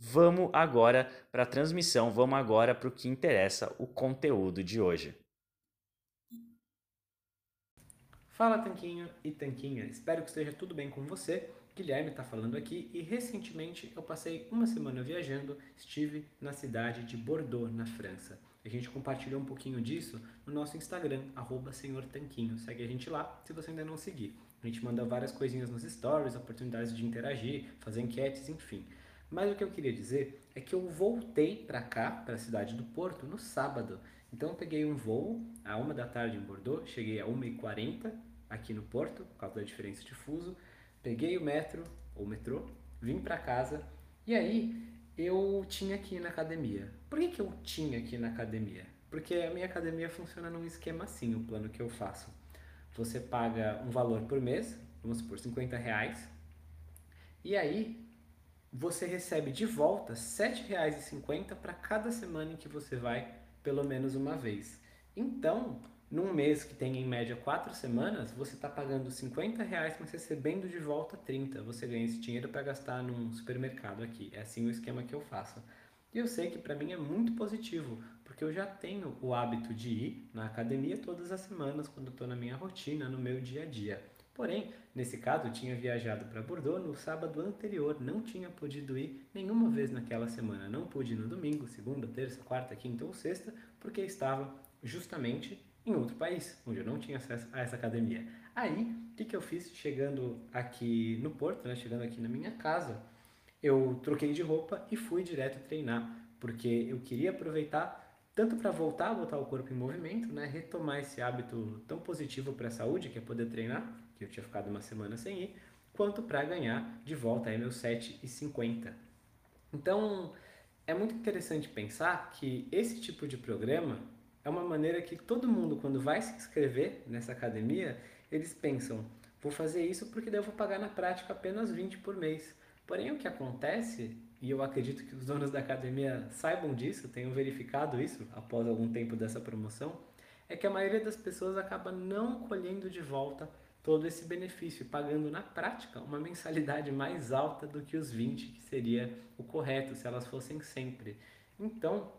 Vamos agora para a transmissão, vamos agora para o que interessa, o conteúdo de hoje. Fala Tanquinho e Tanquinha, espero que esteja tudo bem com você. Guilherme está falando aqui e recentemente eu passei uma semana viajando, estive na cidade de Bordeaux, na França. A gente compartilhou um pouquinho disso no nosso Instagram, arroba Senhor Tanquinho. Segue a gente lá se você ainda não seguir. A gente manda várias coisinhas nos stories, oportunidades de interagir, fazer enquetes, enfim. Mas o que eu queria dizer é que eu voltei para cá, para a cidade do Porto, no sábado. Então eu peguei um voo a uma da tarde em Bordeaux, cheguei a 1h40 aqui no Porto, por causa da diferença de fuso. Peguei o metro, ou metrô, vim para casa e aí eu tinha que ir na academia. Por que, que eu tinha que ir na academia? Porque a minha academia funciona num esquema assim, o plano que eu faço. Você paga um valor por mês, vamos supor 50 reais, e aí você recebe de volta R$ 7,50 para cada semana em que você vai pelo menos uma vez. Então, num mês que tem em média quatro semanas, você está pagando 50 reais, mas recebendo de volta 30. Você ganha esse dinheiro para gastar num supermercado aqui. É assim o esquema que eu faço. E eu sei que para mim é muito positivo, porque eu já tenho o hábito de ir na academia todas as semanas, quando estou na minha rotina, no meu dia a dia. Porém, nesse caso, tinha viajado para Bordeaux no sábado anterior, não tinha podido ir nenhuma vez naquela semana. Não pude no domingo, segunda, terça, quarta, quinta ou sexta, porque estava justamente em outro país, onde eu não tinha acesso a essa academia. Aí, o que, que eu fiz chegando aqui no Porto, né, chegando aqui na minha casa? Eu troquei de roupa e fui direto treinar, porque eu queria aproveitar tanto para voltar a botar o corpo em movimento, né, retomar esse hábito tão positivo para a saúde, que é poder treinar, que eu tinha ficado uma semana sem ir, quanto para ganhar de volta aí meus 7,50. Então, é muito interessante pensar que esse tipo de programa é uma maneira que todo mundo, quando vai se inscrever nessa academia, eles pensam, vou fazer isso porque daí eu vou pagar na prática apenas 20 por mês. Porém, o que acontece, e eu acredito que os donos da academia saibam disso, tenham verificado isso após algum tempo dessa promoção, é que a maioria das pessoas acaba não colhendo de volta todo esse benefício, pagando na prática uma mensalidade mais alta do que os 20, que seria o correto se elas fossem sempre. Então,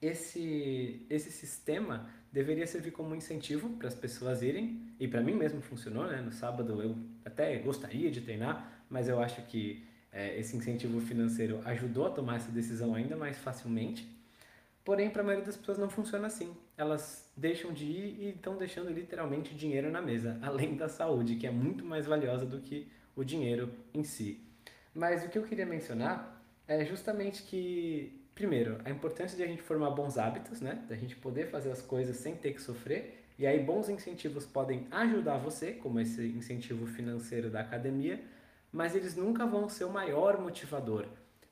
esse, esse sistema deveria servir como incentivo para as pessoas irem, e para mim mesmo funcionou, né? No sábado eu até gostaria de treinar, mas eu acho que é, esse incentivo financeiro ajudou a tomar essa decisão ainda mais facilmente. Porém, para a maioria das pessoas não funciona assim. Elas deixam de ir e estão deixando literalmente dinheiro na mesa, além da saúde, que é muito mais valiosa do que o dinheiro em si. Mas o que eu queria mencionar é justamente que primeiro, a importância de a gente formar bons hábitos, né? Da gente poder fazer as coisas sem ter que sofrer. E aí bons incentivos podem ajudar você, como esse incentivo financeiro da academia, mas eles nunca vão ser o maior motivador.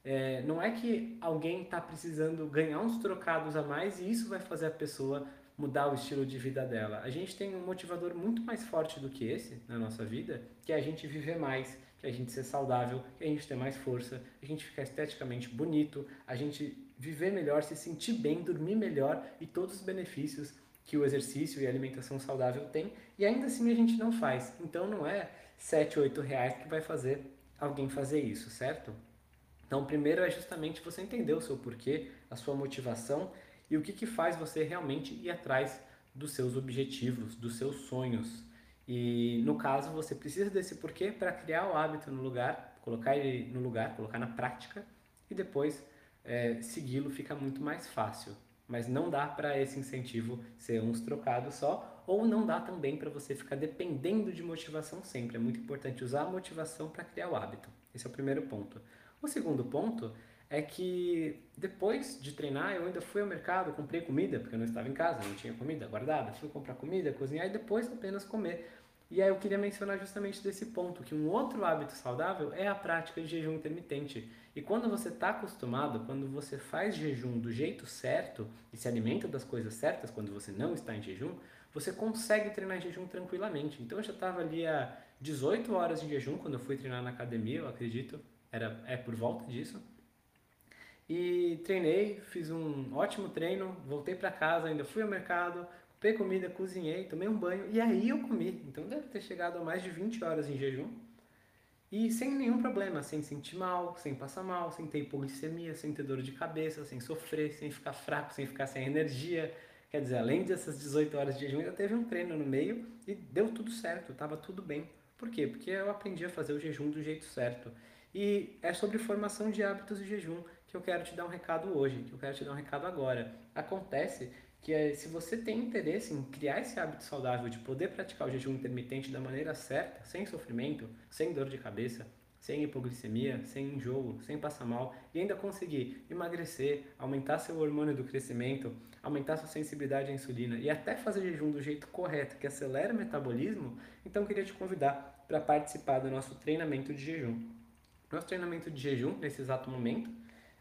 É, não é que alguém está precisando ganhar uns trocados a mais e isso vai fazer a pessoa mudar o estilo de vida dela. A gente tem um motivador muito mais forte do que esse na nossa vida, que é a gente viver mais, que é a gente ser saudável, que é a gente ter mais força, a gente ficar esteticamente bonito, a gente viver melhor, se sentir bem, dormir melhor e todos os benefícios que o exercício e a alimentação saudável tem e ainda assim a gente não faz. Então não é 7, 8 reais que vai fazer alguém fazer isso, certo? Então, primeiro é justamente você entender o seu porquê, a sua motivação e o que, que faz você realmente ir atrás dos seus objetivos, dos seus sonhos. E no caso, você precisa desse porquê para criar o hábito no lugar, colocar ele no lugar, colocar na prática e depois é, segui-lo fica muito mais fácil. Mas não dá para esse incentivo ser uns trocados só, ou não dá também para você ficar dependendo de motivação sempre. É muito importante usar a motivação para criar o hábito. Esse é o primeiro ponto. O segundo ponto é que depois de treinar eu ainda fui ao mercado, comprei comida, porque eu não estava em casa, não tinha comida guardada, fui comprar comida, cozinhar e depois apenas comer. E aí eu queria mencionar justamente desse ponto, que um outro hábito saudável é a prática de jejum intermitente. E quando você está acostumado, quando você faz jejum do jeito certo e se alimenta das coisas certas, quando você não está em jejum, você consegue treinar em jejum tranquilamente. Então eu já estava ali há 18 horas de jejum quando eu fui treinar na academia, eu acredito, era, é por volta disso. E treinei, fiz um ótimo treino, voltei para casa, ainda fui ao mercado, comprei comida, cozinhei, tomei um banho e aí eu comi. Então deve ter chegado a mais de 20 horas em jejum. E sem nenhum problema, sem sentir mal, sem passar mal, sem ter hipoglicemia, sem ter dor de cabeça, sem sofrer, sem ficar fraco, sem ficar sem energia. Quer dizer, além dessas 18 horas de jejum, ainda teve um treino no meio e deu tudo certo, estava tudo bem. Por quê? Porque eu aprendi a fazer o jejum do jeito certo. E é sobre formação de hábitos de jejum que eu quero te dar um recado hoje, que eu quero te dar um recado agora. Acontece que é, se você tem interesse em criar esse hábito saudável de poder praticar o jejum intermitente da maneira certa, sem sofrimento, sem dor de cabeça, sem hipoglicemia, sem enjoo, sem passar mal e ainda conseguir emagrecer, aumentar seu hormônio do crescimento, aumentar sua sensibilidade à insulina e até fazer jejum do jeito correto, que acelera o metabolismo, então queria te convidar para participar do nosso treinamento de jejum. Nosso treinamento de jejum, nesse exato momento,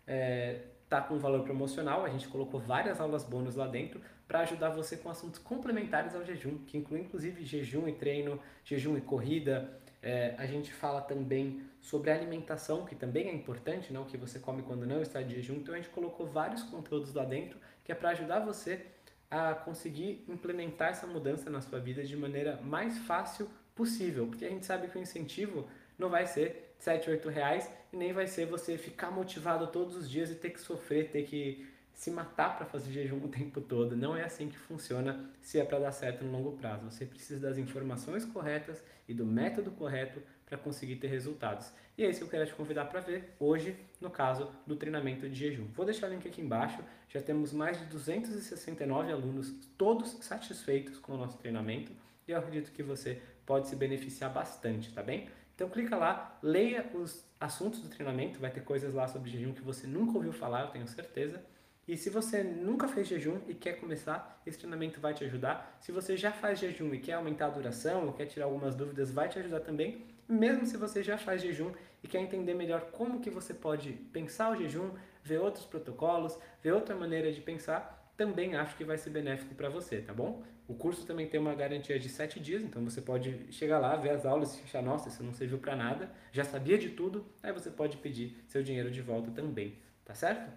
é, tá com valor promocional. A gente colocou várias aulas bônus lá dentro para ajudar você com assuntos complementares ao jejum, que inclui inclusive jejum e treino, jejum e corrida. É, a gente fala também sobre alimentação, que também é importante, não? o que você come quando não está de jejum. Então a gente colocou vários conteúdos lá dentro que é para ajudar você a conseguir implementar essa mudança na sua vida de maneira mais fácil possível, porque a gente sabe que o incentivo não vai ser 7, 8 reais e nem vai ser você ficar motivado todos os dias e ter que sofrer, ter que se matar para fazer jejum o tempo todo. Não é assim que funciona se é para dar certo no longo prazo. Você precisa das informações corretas e do método correto para conseguir ter resultados. E é isso que eu quero te convidar para ver hoje, no caso do treinamento de jejum. Vou deixar o link aqui embaixo. Já temos mais de 269 alunos, todos satisfeitos com o nosso treinamento. E eu acredito que você pode se beneficiar bastante, tá bem? Então clica lá, leia os assuntos do treinamento, vai ter coisas lá sobre jejum que você nunca ouviu falar, eu tenho certeza. E se você nunca fez jejum e quer começar, esse treinamento vai te ajudar. Se você já faz jejum e quer aumentar a duração ou quer tirar algumas dúvidas, vai te ajudar também. Mesmo se você já faz jejum e quer entender melhor como que você pode pensar o jejum, ver outros protocolos, ver outra maneira de pensar, também acho que vai ser benéfico para você, tá bom? O curso também tem uma garantia de 7 dias, então você pode chegar lá, ver as aulas e achar, nossa, isso não serviu para nada, já sabia de tudo, aí você pode pedir seu dinheiro de volta também, tá certo?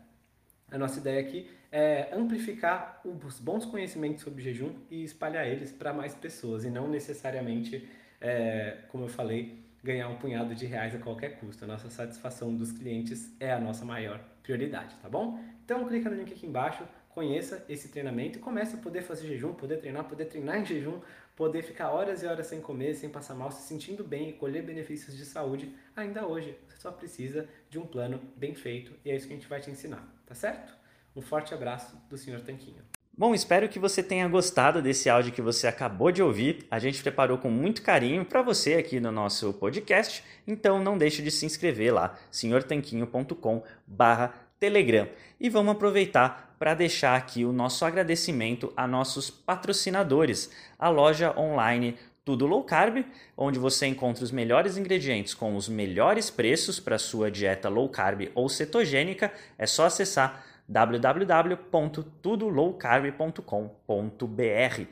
A nossa ideia aqui é amplificar os bons conhecimentos sobre jejum e espalhar eles para mais pessoas e não necessariamente, é, como eu falei, ganhar um punhado de reais a qualquer custo. A nossa satisfação dos clientes é a nossa maior prioridade, tá bom? Então clica no link aqui embaixo, conheça esse treinamento e comece a poder fazer jejum, poder treinar, poder treinar em jejum, poder ficar horas e horas sem comer, sem passar mal, se sentindo bem e colher benefícios de saúde ainda hoje. Você só precisa de um plano bem feito e é isso que a gente vai te ensinar, tá certo? Um forte abraço do Sr. Tanquinho. Bom, espero que você tenha gostado desse áudio que você acabou de ouvir. A gente preparou com muito carinho para você aqui no nosso podcast, então não deixe de se inscrever lá, senhortanquinho.com/telegram. E vamos aproveitar para deixar aqui o nosso agradecimento a nossos patrocinadores, a loja online Tudo Low Carb, onde você encontra os melhores ingredientes com os melhores preços para sua dieta low carb ou cetogênica. É só acessar www.tudolowcarb.com.br.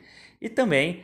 E também